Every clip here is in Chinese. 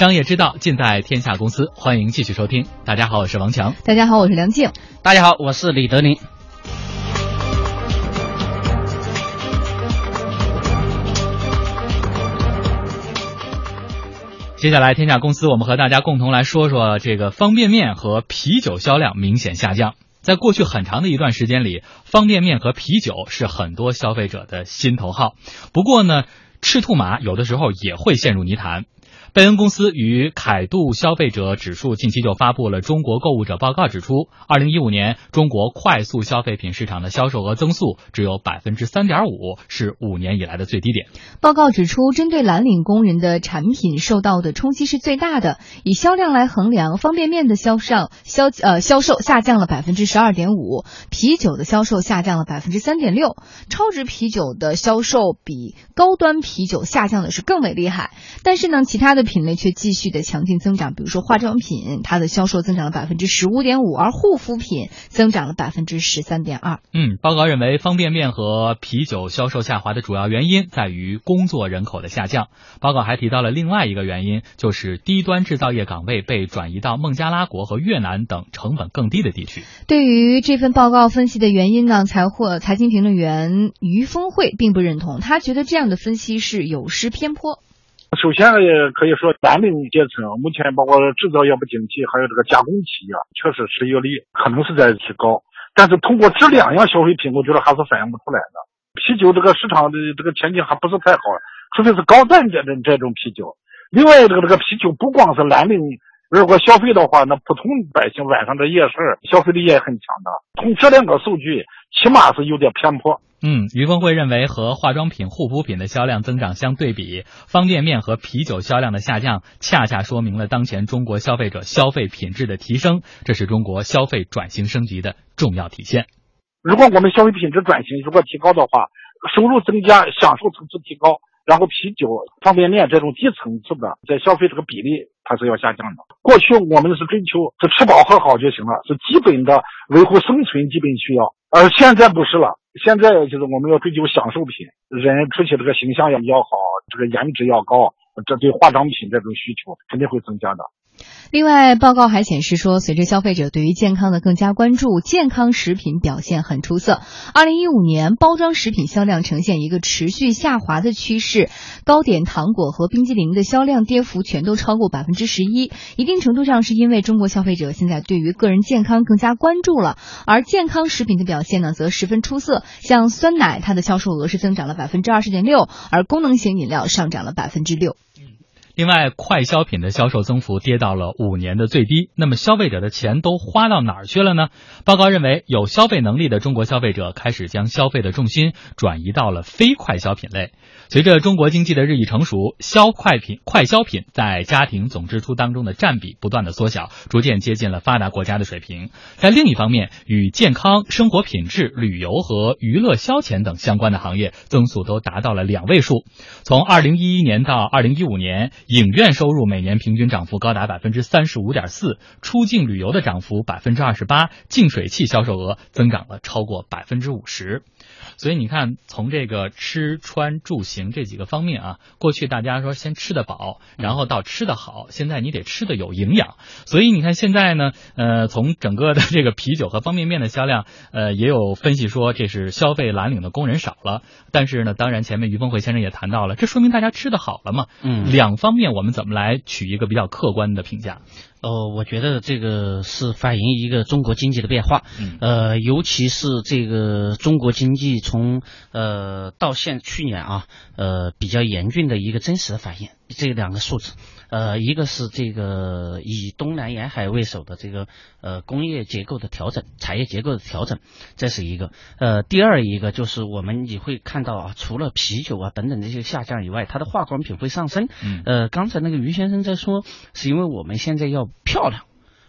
商业之道尽在天下公司，欢迎继续收听。大家好，我是王强。大家好，我是梁静。大家好，我是李德林。接下来，天下公司我们和大家共同来说说这个方便面和啤酒销量明显下降。在过去很长的一段时间里，方便面和啤酒是很多消费者的心头好。不过呢，赤兔马有的时候也会陷入泥潭。贝恩公司与凯度消费者指数近期就发布了中国购物者报告，指出，二零一五年中国快速消费品市场的销售额增速只有百分之三点五，是五年以来的最低点。报告指出，针对蓝领工人的产品受到的冲击是最大的。以销量来衡量，方便面的销上销呃销售下降了百分之十二点五，啤酒的销售下降了百分之三点六，超值啤酒的销售比高端啤酒下降的是更为厉害。但是呢，其他的。品类却继续的强劲增长，比如说化妆品，它的销售增长了百分之十五点五，而护肤品增长了百分之十三点二。嗯，报告认为，方便面和啤酒销售下滑的主要原因在于工作人口的下降。报告还提到了另外一个原因，就是低端制造业岗位被转移到孟加拉国和越南等成本更低的地区。对于这份报告分析的原因呢，财货财经评论员于峰会并不认同，他觉得这样的分析是有失偏颇。首先也可以说，蓝领阶层目前包括制造业不景气，还有这个加工企业，确实失业率可能是在提高。但是通过这两样消费品，我觉得还是反映不出来的。啤酒这个市场的这个前景还不是太好，除非是高端点的这种啤酒。另外，这个这个啤酒不光是蓝领，如果消费的话，那普通百姓晚上的夜市消费力也很强的。从这两个数据，起码是有点偏颇。嗯，于峰会认为，和化妆品、护肤品的销量增长相对比，方便面和啤酒销量的下降，恰恰说明了当前中国消费者消费品质的提升，这是中国消费转型升级的重要体现。如果我们消费品质转型如果提高的话，收入增加，享受层次提高，然后啤酒、方便面这种低层次的在消费这个比例，它是要下降的。过去我们是追求是吃饱喝好就行了，是基本的维护生存基本需要，而现在不是了。现在就是我们要追求享受品，人出去这个形象也要好，这个颜值要高，这对化妆品这种需求肯定会增加的。另外，报告还显示说，随着消费者对于健康的更加关注，健康食品表现很出色。二零一五年，包装食品销量呈现一个持续下滑的趋势，糕点、糖果和冰激凌的销量跌幅全都超过百分之十一。一定程度上是因为中国消费者现在对于个人健康更加关注了，而健康食品的表现呢，则十分出色。像酸奶，它的销售额是增长了百分之二十点六，而功能型饮料上涨了百分之六。嗯另外，快消品的销售增幅跌到了五年的最低。那么，消费者的钱都花到哪儿去了呢？报告认为，有消费能力的中国消费者开始将消费的重心转移到了非快消品类。随着中国经济的日益成熟，消快品、快消品在家庭总支出当中的占比不断的缩小，逐渐接近了发达国家的水平。在另一方面，与健康、生活品质、旅游和娱乐消遣等相关的行业增速都达到了两位数。从二零一一年到二零一五年，影院收入每年平均涨幅高达百分之三十五点四，出境旅游的涨幅百分之二十八，净水器销售额增长了超过百分之五十。所以你看，从这个吃穿住行这几个方面啊，过去大家说先吃得饱，然后到吃得好，现在你得吃得有营养。所以你看现在呢，呃，从整个的这个啤酒和方便面的销量，呃，也有分析说这是消费蓝领的工人少了。但是呢，当然前面于峰会先生也谈到了，这说明大家吃的好了嘛。嗯，两方面我们怎么来取一个比较客观的评价？呃，我觉得这个是反映一个中国经济的变化，嗯，呃，尤其是这个中国经济从呃到现去年啊，呃比较严峻的一个真实的反应，这两个数字。呃，一个是这个以东南沿海为首的这个呃工业结构的调整、产业结构的调整，这是一个。呃，第二一个就是我们你会看到啊，除了啤酒啊等等这些下降以外，它的化妆品会上升。嗯。呃，刚才那个于先生在说，是因为我们现在要漂亮，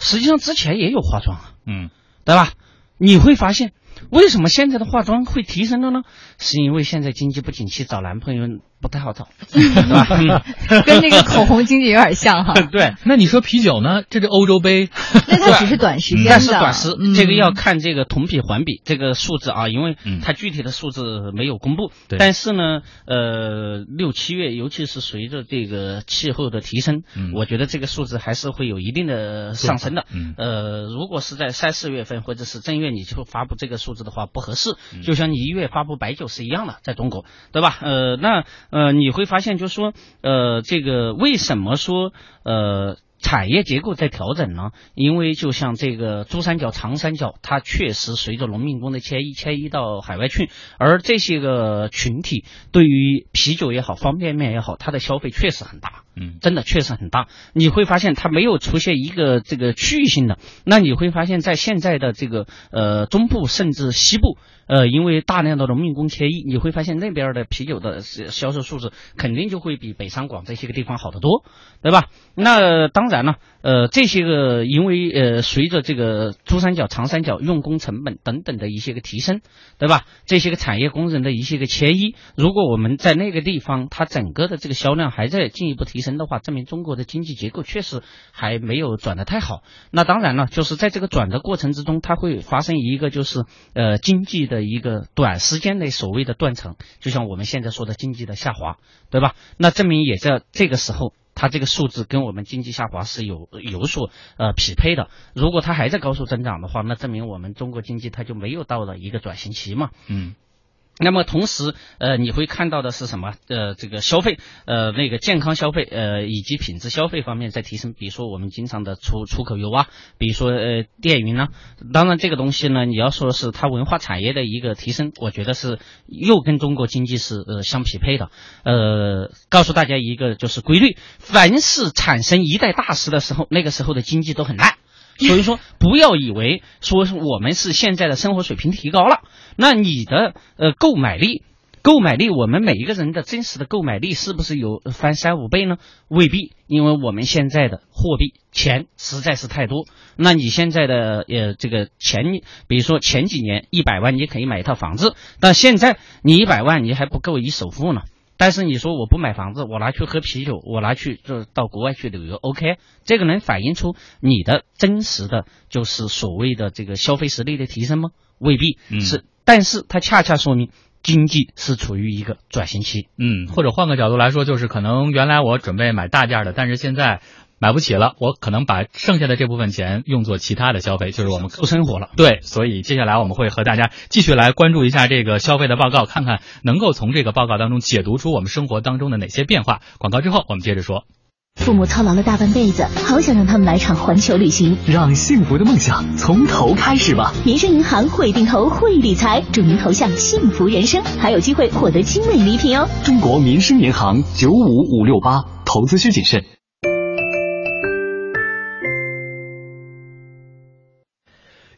实际上之前也有化妆啊。嗯。对吧？你会发现，为什么现在的化妆会提升了呢？是因为现在经济不景气，找男朋友不太好找，对吧？跟那个口红经济有点像哈。对，那你说啤酒呢？这是欧洲杯，那它只是短时间的，但是短时嗯这个要看这个同比环比这个数字啊，因为嗯它具体的数字没有公布。对但是呢，呃，六七月，尤其是随着这个气候的提升，嗯我觉得这个数字还是会有一定的上升的。嗯呃，如果是在三四月份或者是正月你就发布这个数字的话，不合适。嗯就像你一月发布白酒是一样的，在中国，对吧？呃，那呃，你会发现，就是说，呃，这个为什么说呃？产业结构在调整呢，因为就像这个珠三角、长三角，它确实随着农民工的迁移，迁移到海外去，而这些个群体对于啤酒也好、方便面也好，它的消费确实很大。嗯真的确实很大。你会发现它没有出现一个这个区域性的，那你会发现在现在的这个呃中部甚至西部，呃，因为大量的农民工迁移，你会发现那边的啤酒的销售数字肯定就会比北上广这些个地方好得多，对吧？那当然了，呃，这些个因为呃随着这个珠三角、长三角用工成本等等的一些个提升，对吧？这些个产业工人的一些个迁移，如果我们在那个地方，它整个的这个销量还在进一步提升的话，证明中国的经济结构确实还没有转得太好。那当然了，就是在这个转的过程之中，它会发生一个就是呃经济的一个短时间内所谓的断层，就像我们现在说的经济的下滑，对吧？那证明也在这个时候。它这个数字跟我们经济下滑是有有所呃匹配的。如果它还在高速增长的话，那证明我们中国经济它就没有到了一个转型期嘛。嗯那么同时，呃，你会看到的是什么？呃，这个消费，呃，那个健康消费，呃，以及品质消费方面在提升。比如说我们经常的出出口油啊，比如说呃电云呢、当然这个东西呢，你要说是它文化产业的一个提升，我觉得是又跟中国经济是呃相匹配的。呃，告诉大家一个就是规律：凡是产生一代大师的时候，那个时候的经济都很烂。所以说，不要以为说是我们是现在的生活水平提高了，那你的呃购买力，购买力，我们每一个人的真实的购买力是不是有翻三五倍呢？未必，因为我们现在的货币钱实在是太多。那你现在的呃这个钱，比如说前几年一百万你可以买一套房子，但现在你一百万你还不够以首付呢。但是你说我不买房子，我拿去喝啤酒，我拿去就到国外去旅游，OK，这个能反映出你的真实的就是所谓的这个消费实力的提升吗？未必嗯是，但是它恰恰说明经济是处于一个转型期。嗯，或者换个角度来说，就是可能原来我准备买大件的，但是现在买不起了，我可能把剩下的这部分钱用作其他的消费，就是我们过生活了。对，所以接下来我们会和大家继续来关注一下这个消费的报告，看看能够从这个报告当中解读出我们生活当中的哪些变化。广告之后，我们接着说。父母操劳了大半辈子，好想让他们来场环球旅行。让幸福的梦想从头开始吧！民生银行会定投会理财，祝您投向幸福人生，还有机会获得精美礼品哦！中国民生银行九五五六八，投资需谨慎。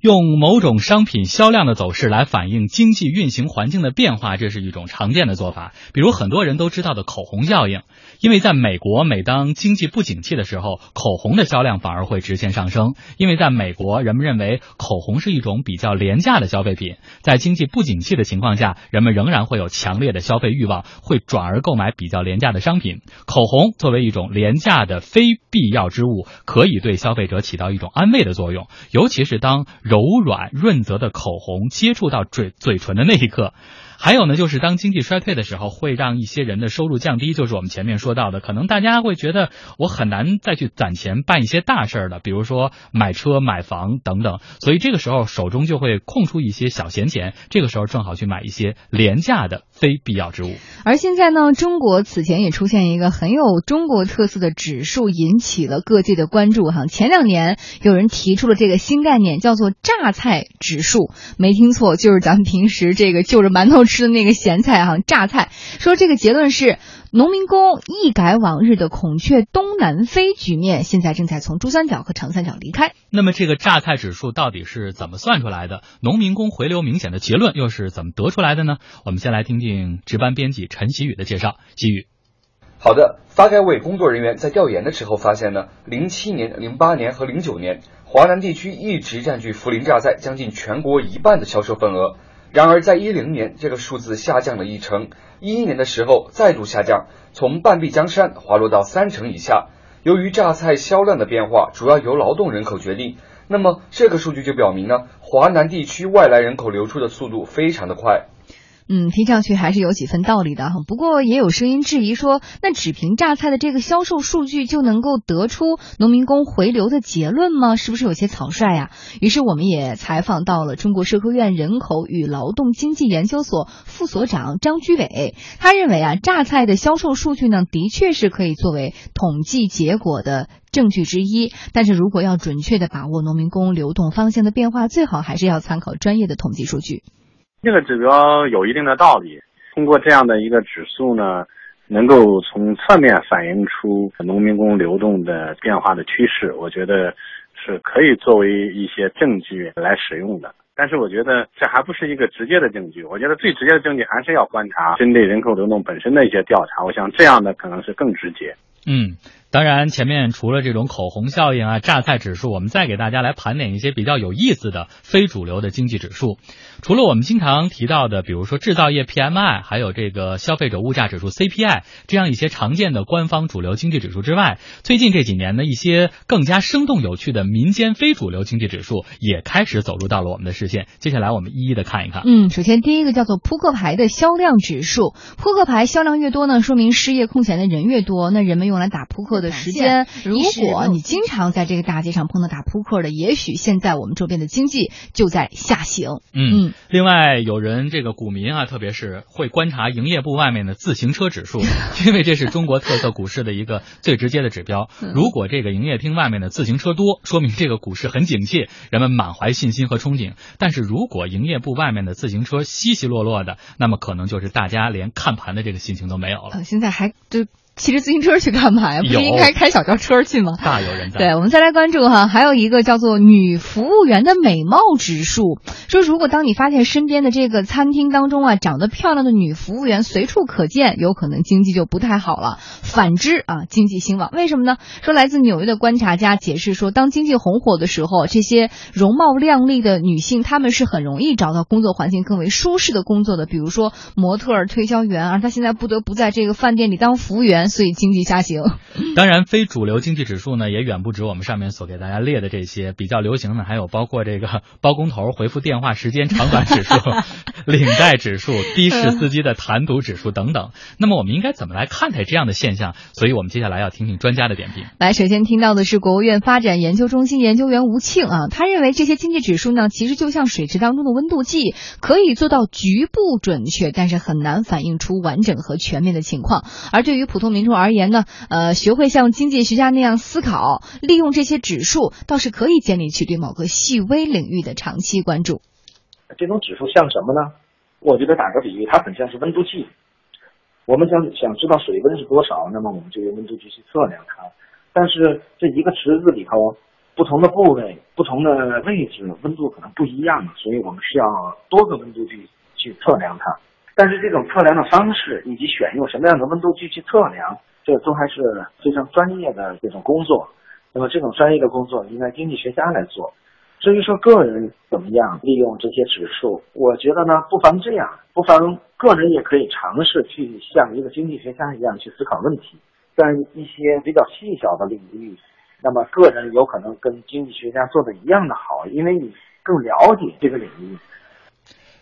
用某种商品销量的走势来反映经济运行环境的变化，这是一种常见的做法。比如很多人都知道的口红效应，因为在美国，每当经济不景气的时候，口红的销量反而会直线上升。因为在美国，人们认为口红是一种比较廉价的消费品，在经济不景气的情况下，人们仍然会有强烈的消费欲望，会转而购买比较廉价的商品。口红作为一种廉价的非必要之物，可以对消费者起到一种安慰的作用，尤其是当柔软润泽的口红接触到嘴嘴唇的那一刻。还有呢，就是当经济衰退的时候，会让一些人的收入降低，就是我们前面说到的，可能大家会觉得我很难再去攒钱办一些大事儿了，比如说买车、买房等等，所以这个时候手中就会空出一些小闲钱，这个时候正好去买一些廉价的非必要之物。而现在呢，中国此前也出现一个很有中国特色的指数，引起了各界的关注哈。前两年有人提出了这个新概念，叫做榨菜指数，没听错，就是咱们平时这个就着馒头吃的那个咸菜哈，榨菜。说这个结论是，农民工一改往日的孔雀东南飞局面，现在正在从珠三角和长三角离开。那么这个榨菜指数到底是怎么算出来的？农民工回流明显的结论又是怎么得出来的呢？我们先来听听值班编辑陈喜宇的介绍。喜宇，好的，发改委工作人员在调研的时候发现呢，零七年、零八年和零九年，华南地区一直占据涪陵榨菜将近全国一半的销售份额。然而，在一零年，这个数字下降了一成，一一年的时候再度下降，从半壁江山滑落到三成以下。由于榨菜销量的变化主要由劳动人口决定，那么这个数据就表明呢，华南地区外来人口流出的速度非常的快。嗯，听上去还是有几分道理的哈。不过也有声音质疑说，那只凭榨菜的这个销售数据就能够得出农民工回流的结论吗？是不是有些草率呀？于是我们也采访到了中国社科院人口与劳动经济研究所副所长张居伟，他认为啊，榨菜的销售数据呢，的确是可以作为统计结果的证据之一。但是如果要准确的把握农民工流动方向的变化，最好还是要参考专业的统计数据。这个指标有一定的道理，通过这样的一个指数呢，能够从侧面反映出农民工流动的变化的趋势，我觉得是可以作为一些证据来使用的。但是我觉得这还不是一个直接的证据，我觉得最直接的证据还是要观察针对人口流动本身的一些调查，我想这样的可能是更直接。嗯。当然，前面除了这种口红效应啊、榨菜指数，我们再给大家来盘点一些比较有意思的非主流的经济指数。除了我们经常提到的，比如说制造业 PMI，还有这个消费者物价指数 CPI 这样一些常见的官方主流经济指数之外，最近这几年呢，一些更加生动有趣的民间非主流经济指数也开始走入到了我们的视线。接下来我们一一的看一看。嗯，首先第一个叫做扑克牌的销量指数，扑克牌销量越多呢，说明失业空闲的人越多，那人们用来打扑克的时间，如果你经常在这个大街上碰到打扑克的，也许现在我们周边的经济就在下行。嗯，另外有人这个股民啊，特别是会观察营业部外面的自行车指数，因为这是中国特色股市的一个最直接的指标。如果这个营业厅外面的自行车多，说明这个股市很景气，人们满怀信心和憧憬。但是如果营业部外面的自行车稀稀落落的，那么可能就是大家连看盘的这个心情都没有了。现在还就。骑着自行车去干嘛呀？不是应该开小轿车去吗？大有人在。对，我们再来关注哈，还有一个叫做女服务员的美貌指数，说如果当你发现身边的这个餐厅当中啊，长得漂亮的女服务员随处可见，有可能经济就不太好了。反之啊，经济兴旺。为什么呢？说来自纽约的观察家解释说，当经济红火的时候，这些容貌靓丽的女性，她们是很容易找到工作环境更为舒适的工作的，比如说模特、推销员而，她现在不得不在这个饭店里当服务员。所以经济下行，当然非主流经济指数呢也远不止我们上面所给大家列的这些，比较流行的还有包括这个 包工头回复电话时间长短指数、领带指数、的士司机的谈吐指数等等。那么我们应该怎么来看待这样的现象？所以我们接下来要听听专家的点评。来，首先听到的是国务院发展研究中心研究员吴庆啊，他认为这些经济指数呢其实就像水池当中的温度计，可以做到局部准确，但是很难反映出完整和全面的情况。而对于普通民民众而，言呢，呃，学会像经济学家那样思考，利用这些指数，倒是可以建立起对某个细微领域的长期关注。这种指数像什么呢？我觉得打个比喻，它很像是温度计。我们想想知道水温是多少，那么我们就用温度计去测量它。但是这一个池子里头，不同的部位、不同的位置，温度可能不一样，所以我们需要多个温度计去测量它。但是这种测量的方式以及选用什么样的温度计去测量。这都还是非常专业的这种工作，那么这种专业的工作应该经济学家来做。至于说个人怎么样利用这些指数，我觉得呢，不妨这样，不妨个人也可以尝试去像一个经济学家一样去思考问题。在一些比较细小的领域，那么个人有可能跟经济学家做的一样的好，因为你更了解这个领域。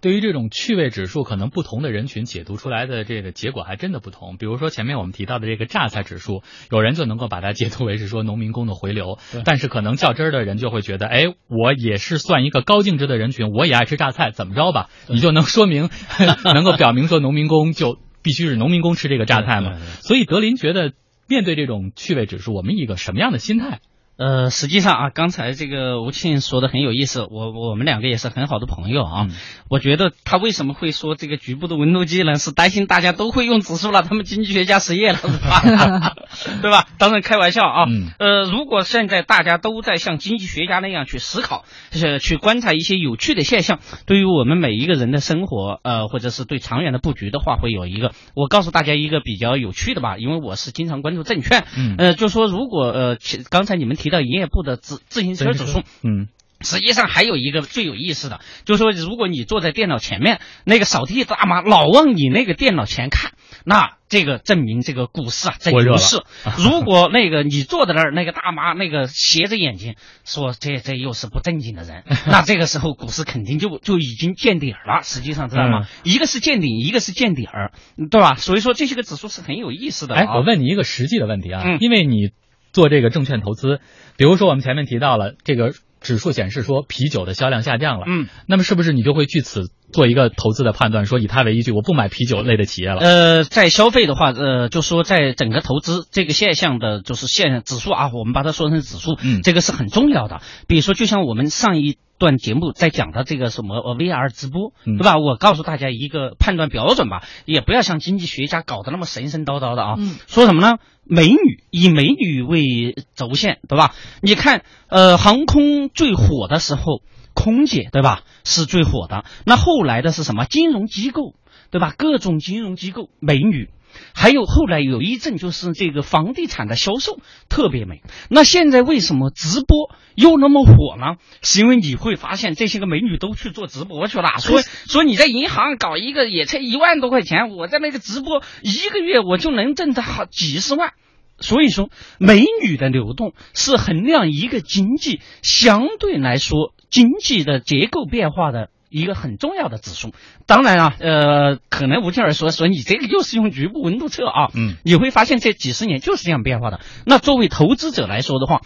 对于这种趣味指数，可能不同的人群解读出来的这个结果还真的不同。比如说前面我们提到的这个榨菜指数，有人就能够把它解读为是说农民工的回流，但是可能较真儿的人就会觉得，哎，我也是算一个高净值的人群，我也爱吃榨菜，怎么着吧？你就能说明，能够表明说农民工就必须是农民工吃这个榨菜吗？所以德林觉得，面对这种趣味指数，我们一个什么样的心态？呃，实际上啊，刚才这个吴庆说的很有意思，我我们两个也是很好的朋友啊。我觉得他为什么会说这个局部的温度计呢？是担心大家都会用指数了，他们经济学家失业了，对吧？当然开玩笑啊。呃，如果现在大家都在像经济学家那样去思考，就是去观察一些有趣的现象，对于我们每一个人的生活，呃，或者是对长远的布局的话，会有一个。我告诉大家一个比较有趣的吧，因为我是经常关注证券，呃，就说如果呃，刚才你们提。提到营业部的自自行车指数，嗯，实际上还有一个最有意思的，就是说，如果你坐在电脑前面，那个扫地大妈老往你那个电脑前看，那这个证明这个股市啊在牛市。如果那个你坐在那儿，那个大妈那个斜着眼睛说这这又是不正经的人，那这个时候股市肯定就就已经见底儿了。实际上知道吗？嗯一个是见顶，一个是见底儿，对吧？所以说这些个指数是很有意思的、啊。哎，我问你一个实际的问题啊，嗯因为你做这个证券投资，比如说我们前面提到了这个指数显示说啤酒的销量下降了，嗯，那么是不是你就会据此做一个投资的判断，说以它为依据，我不买啤酒类的企业了？呃，在消费的话，呃，就说在整个投资这个现象的，就是现指数啊，我们把它说成指数，嗯这个是很重要的。比如说，就像我们上一段节目在讲的这个什么呃 VR 直播，嗯对吧？我告诉大家一个判断标准吧，也不要像经济学家搞得那么神神叨叨的啊。嗯说什么呢？美女以美女为轴线，对吧？你看，呃，航空最火的时候，空姐对吧是最火的。那后来的是什么？金融机构，对吧？各种金融机构美女。还有后来有一阵就是这个房地产的销售特别美，那现在为什么直播又那么火呢？是因为你会发现这些个美女都去做直播去了，说说你在银行搞一个也才一万多块钱，我在那个直播一个月我就能挣到好几十万。所以说，美女的流动是衡量一个经济相对来说经济的结构变化的一个很重要的指数。当然啊，呃，可能吴静儿说说你这个又是用局部温度测啊，嗯，你会发现这几十年就是这样变化的。那作为投资者来说的话，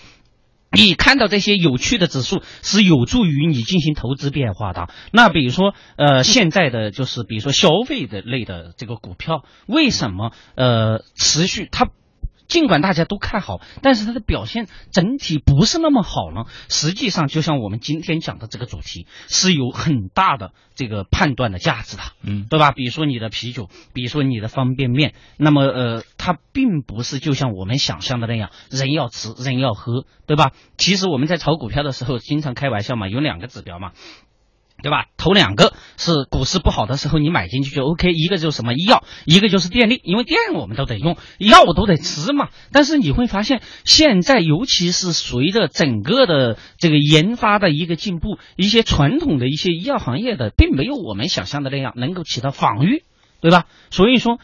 你看到这些有趣的指数是有助于你进行投资变化的。那比如说，呃，现在的就是比如说消费的类的这个股票，为什么呃持续它？尽管大家都看好，但是它的表现整体不是那么好呢。实际上，就像我们今天讲的这个主题，是有很大的这个判断的价值的。嗯，对吧？比如说你的啤酒，比如说你的方便面，那么呃，它并不是就像我们想象的那样，人要吃，人要喝，对吧？其实我们在炒股票的时候，经常开玩笑嘛，有两个指标嘛。对吧？投两个是股市不好的时候你买进去就 OK，一个就是什么医药，一个就是电力，因为电我们都得用，药我都得吃嘛。但是你会发现，现在尤其是随着整个的这个研发的一个进步，一些传统的一些医药行业的，并没有我们想象的那样能够起到防御，对吧？所以说，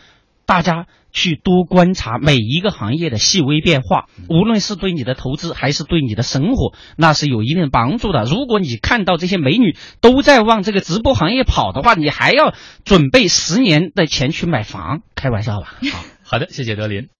大家去多观察每一个行业的细微变化，无论是对你的投资还是对你的生活，那是有一定帮助的。如果你看到这些美女都在往这个直播行业跑的话，你还要准备十年的钱去买房，开玩笑吧？好。好的，谢谢德林。